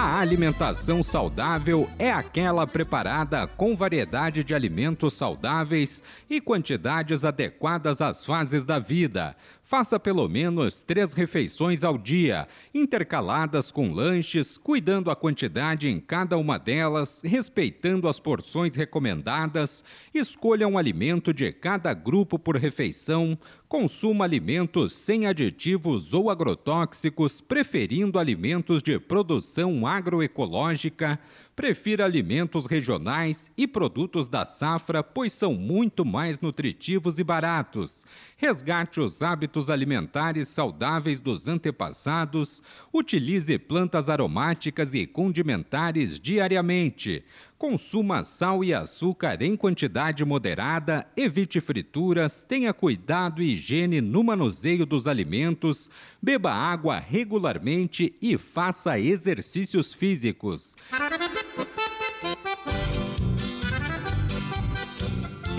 A alimentação saudável é aquela preparada com variedade de alimentos saudáveis e quantidades adequadas às fases da vida, Faça pelo menos três refeições ao dia, intercaladas com lanches, cuidando a quantidade em cada uma delas, respeitando as porções recomendadas. Escolha um alimento de cada grupo por refeição. Consuma alimentos sem aditivos ou agrotóxicos, preferindo alimentos de produção agroecológica. Prefira alimentos regionais e produtos da safra, pois são muito mais nutritivos e baratos. Resgate os hábitos alimentares saudáveis dos antepassados. Utilize plantas aromáticas e condimentares diariamente. Consuma sal e açúcar em quantidade moderada, evite frituras, tenha cuidado e higiene no manuseio dos alimentos, beba água regularmente e faça exercícios físicos.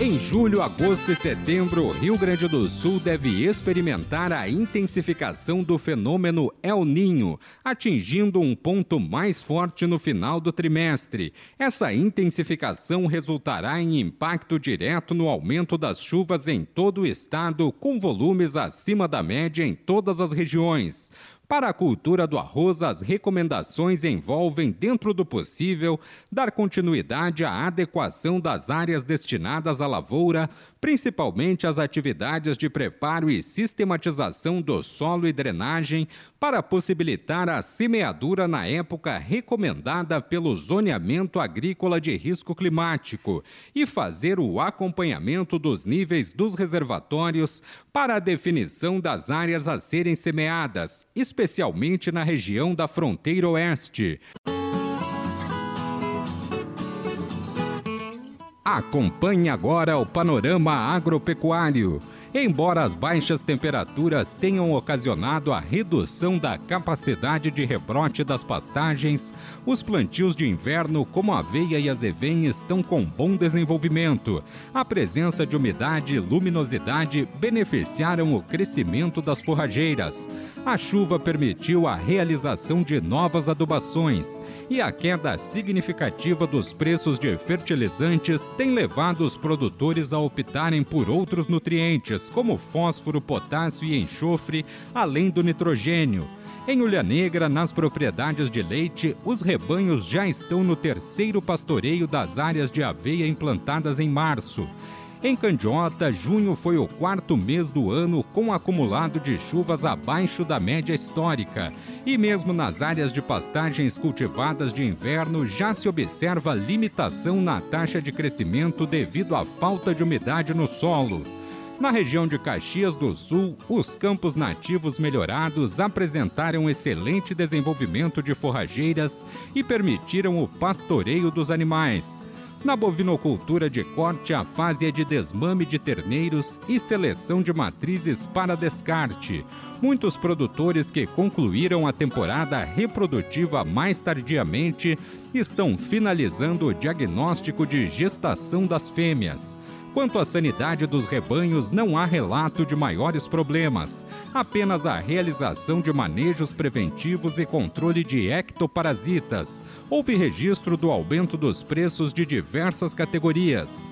Em julho, agosto e setembro, o Rio Grande do Sul deve experimentar a intensificação do fenômeno El Ninho, atingindo um ponto mais forte no final do trimestre. Essa intensificação resultará em impacto direto no aumento das chuvas em todo o estado, com volumes acima da média em todas as regiões. Para a cultura do arroz, as recomendações envolvem, dentro do possível, dar continuidade à adequação das áreas destinadas à lavoura, principalmente as atividades de preparo e sistematização do solo e drenagem, para possibilitar a semeadura na época recomendada pelo zoneamento agrícola de risco climático e fazer o acompanhamento dos níveis dos reservatórios para a definição das áreas a serem semeadas, na região da fronteira oeste. Acompanhe agora o panorama agropecuário. Embora as baixas temperaturas tenham ocasionado a redução da capacidade de rebrote das pastagens, os plantios de inverno, como a aveia e azevém, estão com bom desenvolvimento. A presença de umidade e luminosidade beneficiaram o crescimento das forrageiras. A chuva permitiu a realização de novas adubações e a queda significativa dos preços de fertilizantes tem levado os produtores a optarem por outros nutrientes como fósforo, potássio e enxofre, além do nitrogênio. Em Ulha Negra, nas propriedades de leite, os rebanhos já estão no terceiro pastoreio das áreas de aveia implantadas em março. Em Candiota, junho foi o quarto mês do ano com acumulado de chuvas abaixo da média histórica. E mesmo nas áreas de pastagens cultivadas de inverno, já se observa limitação na taxa de crescimento devido à falta de umidade no solo. Na região de Caxias do Sul, os campos nativos melhorados apresentaram excelente desenvolvimento de forrageiras e permitiram o pastoreio dos animais. Na bovinocultura de corte, a fase é de desmame de terneiros e seleção de matrizes para descarte. Muitos produtores que concluíram a temporada reprodutiva mais tardiamente estão finalizando o diagnóstico de gestação das fêmeas. Quanto à sanidade dos rebanhos, não há relato de maiores problemas, apenas a realização de manejos preventivos e controle de ectoparasitas. Houve registro do aumento dos preços de diversas categorias.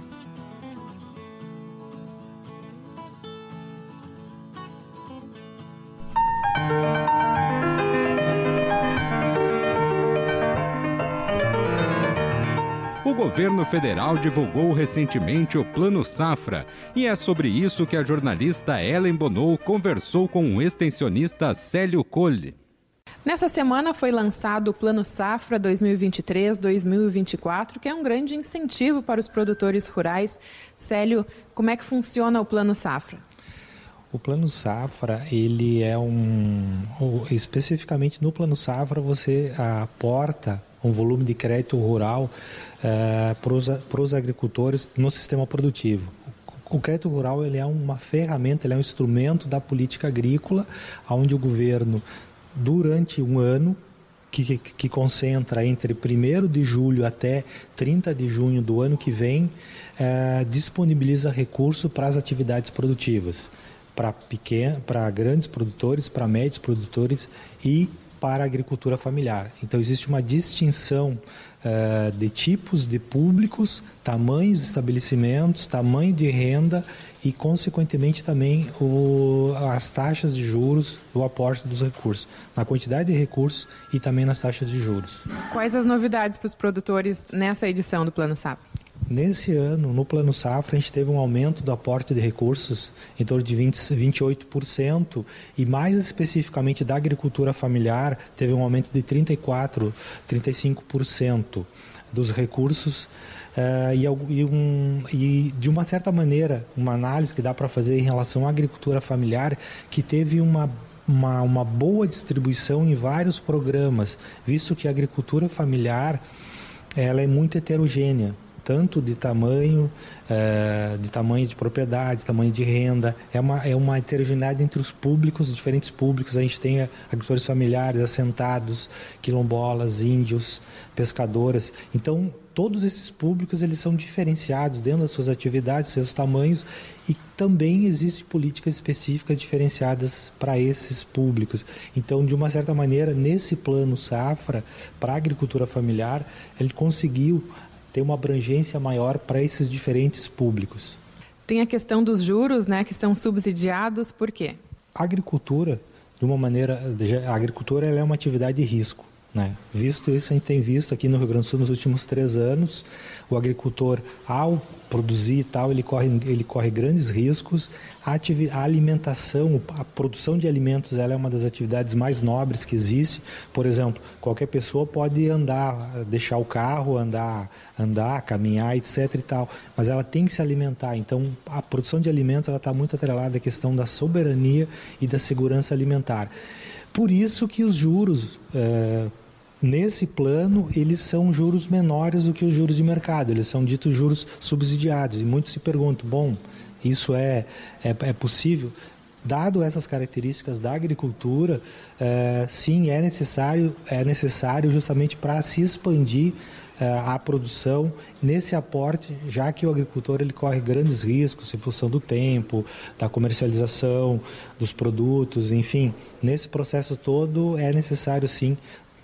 Governo federal divulgou recentemente o Plano Safra e é sobre isso que a jornalista Ellen Bonou conversou com o extensionista Célio Colle. Nessa semana foi lançado o Plano Safra 2023-2024, que é um grande incentivo para os produtores rurais. Célio, como é que funciona o Plano Safra? O Plano Safra, ele é um. Especificamente no Plano Safra, você aporta um volume de crédito rural uh, para os agricultores no sistema produtivo. o crédito rural ele é uma ferramenta, ele é um instrumento da política agrícola, onde o governo, durante um ano, que, que, concentra entre 1 de julho até 30 de junho do ano que vem, eh, disponibiliza recurso para as atividades produtivas, para grandes produtores, para médios produtores e para a agricultura familiar. Então, existe uma distinção uh, de tipos de públicos, tamanhos de estabelecimentos, tamanho de renda e, consequentemente, também o, as taxas de juros, o aporte dos recursos, na quantidade de recursos e também nas taxas de juros. Quais as novidades para os produtores nessa edição do Plano Safra? Nesse ano, no Plano Safra, a gente teve um aumento do aporte de recursos em torno de 20, 28% e mais especificamente da agricultura familiar, teve um aumento de 34, 35% dos recursos. Uh, e, e, um, e, de uma certa maneira, uma análise que dá para fazer em relação à agricultura familiar, que teve uma uma, uma boa distribuição em vários programas, visto que a agricultura familiar ela é muito heterogênea tanto de tamanho, é, de tamanho de propriedades, tamanho de renda. É uma, é uma heterogeneidade entre os públicos, diferentes públicos. A gente tem agricultores familiares, assentados, quilombolas, índios, pescadoras. Então, todos esses públicos eles são diferenciados dentro das suas atividades, seus tamanhos e também existem políticas específicas diferenciadas para esses públicos. Então, de uma certa maneira, nesse plano safra para a agricultura familiar, ele conseguiu ter uma abrangência maior para esses diferentes públicos. Tem a questão dos juros, né, que são subsidiados, por quê? A agricultura, de uma maneira, a agricultura é uma atividade de risco. Né? Visto isso, a gente tem visto aqui no Rio Grande do Sul nos últimos três anos, o agricultor, ao produzir e tal, ele corre, ele corre grandes riscos. A, a, alimentação, a produção de alimentos, ela é uma das atividades mais nobres que existe. Por exemplo, qualquer pessoa pode andar, deixar o carro, andar, andar, caminhar, etc. e tal, mas ela tem que se alimentar. Então, a produção de alimentos ela está muito atrelada à questão da soberania e da segurança alimentar. Por isso que os juros é, nesse plano eles são juros menores do que os juros de mercado, eles são ditos juros subsidiados. E muitos se perguntam, bom, isso é, é, é possível? Dado essas características da agricultura, é, sim, é necessário, é necessário justamente para se expandir é, a produção nesse aporte, já que o agricultor ele corre grandes riscos em função do tempo, da comercialização dos produtos, enfim, nesse processo todo é necessário sim,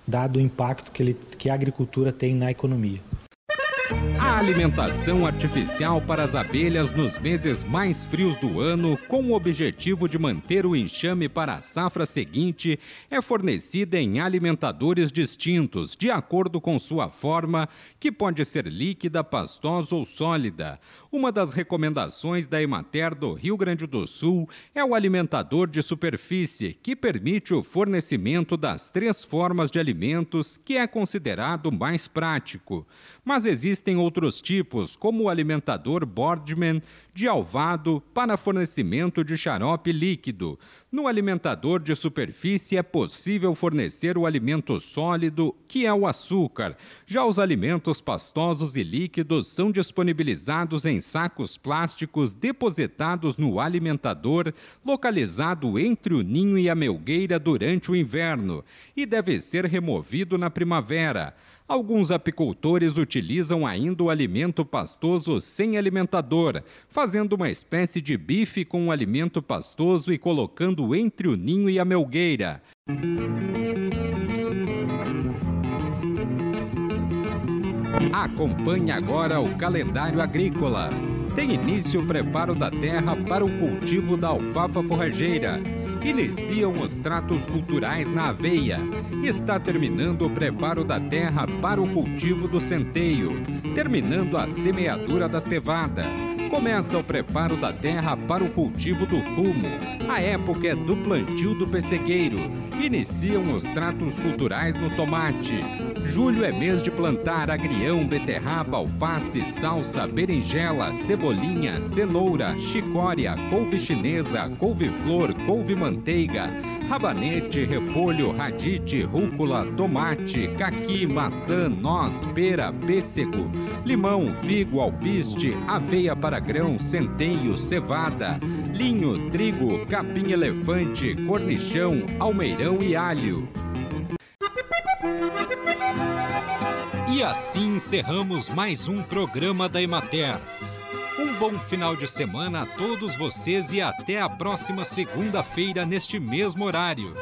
dado o impacto que, ele, que a agricultura tem na economia. A alimentação artificial para as abelhas nos meses mais frios do ano, com o objetivo de manter o enxame para a safra seguinte, é fornecida em alimentadores distintos, de acordo com sua forma, que pode ser líquida, pastosa ou sólida. Uma das recomendações da Emater do Rio Grande do Sul é o alimentador de superfície, que permite o fornecimento das três formas de alimentos, que é considerado mais prático. Mas existem outros tipos, como o alimentador Boardman, de alvado para fornecimento de xarope líquido. No alimentador de superfície é possível fornecer o alimento sólido, que é o açúcar. Já os alimentos pastosos e líquidos são disponibilizados em sacos plásticos depositados no alimentador, localizado entre o ninho e a melgueira durante o inverno, e deve ser removido na primavera. Alguns apicultores utilizam ainda o alimento pastoso sem alimentador, fazendo uma espécie de bife com o alimento pastoso e colocando entre o ninho e a melgueira. Acompanhe agora o calendário agrícola. Tem início o preparo da terra para o cultivo da alfafa forrageira iniciam os tratos culturais na aveia. Está terminando o preparo da terra para o cultivo do centeio, terminando a semeadura da cevada. Começa o preparo da terra para o cultivo do fumo. A época é do plantio do pessegueiro. Iniciam os tratos culturais no tomate. Julho é mês de plantar agrião, beterraba, alface, salsa, berinjela, cebolinha, cenoura, chicória, couve chinesa, couve-flor, couve-manteiga, rabanete, repolho, radite, rúcula, tomate, caqui, maçã, noz, pera, pêssego, limão, figo, alpiste, aveia para grão, centeio, cevada, linho, trigo, capim elefante, cornichão, almeirão e alho. E assim encerramos mais um programa da Emater. Um bom final de semana a todos vocês e até a próxima segunda-feira neste mesmo horário.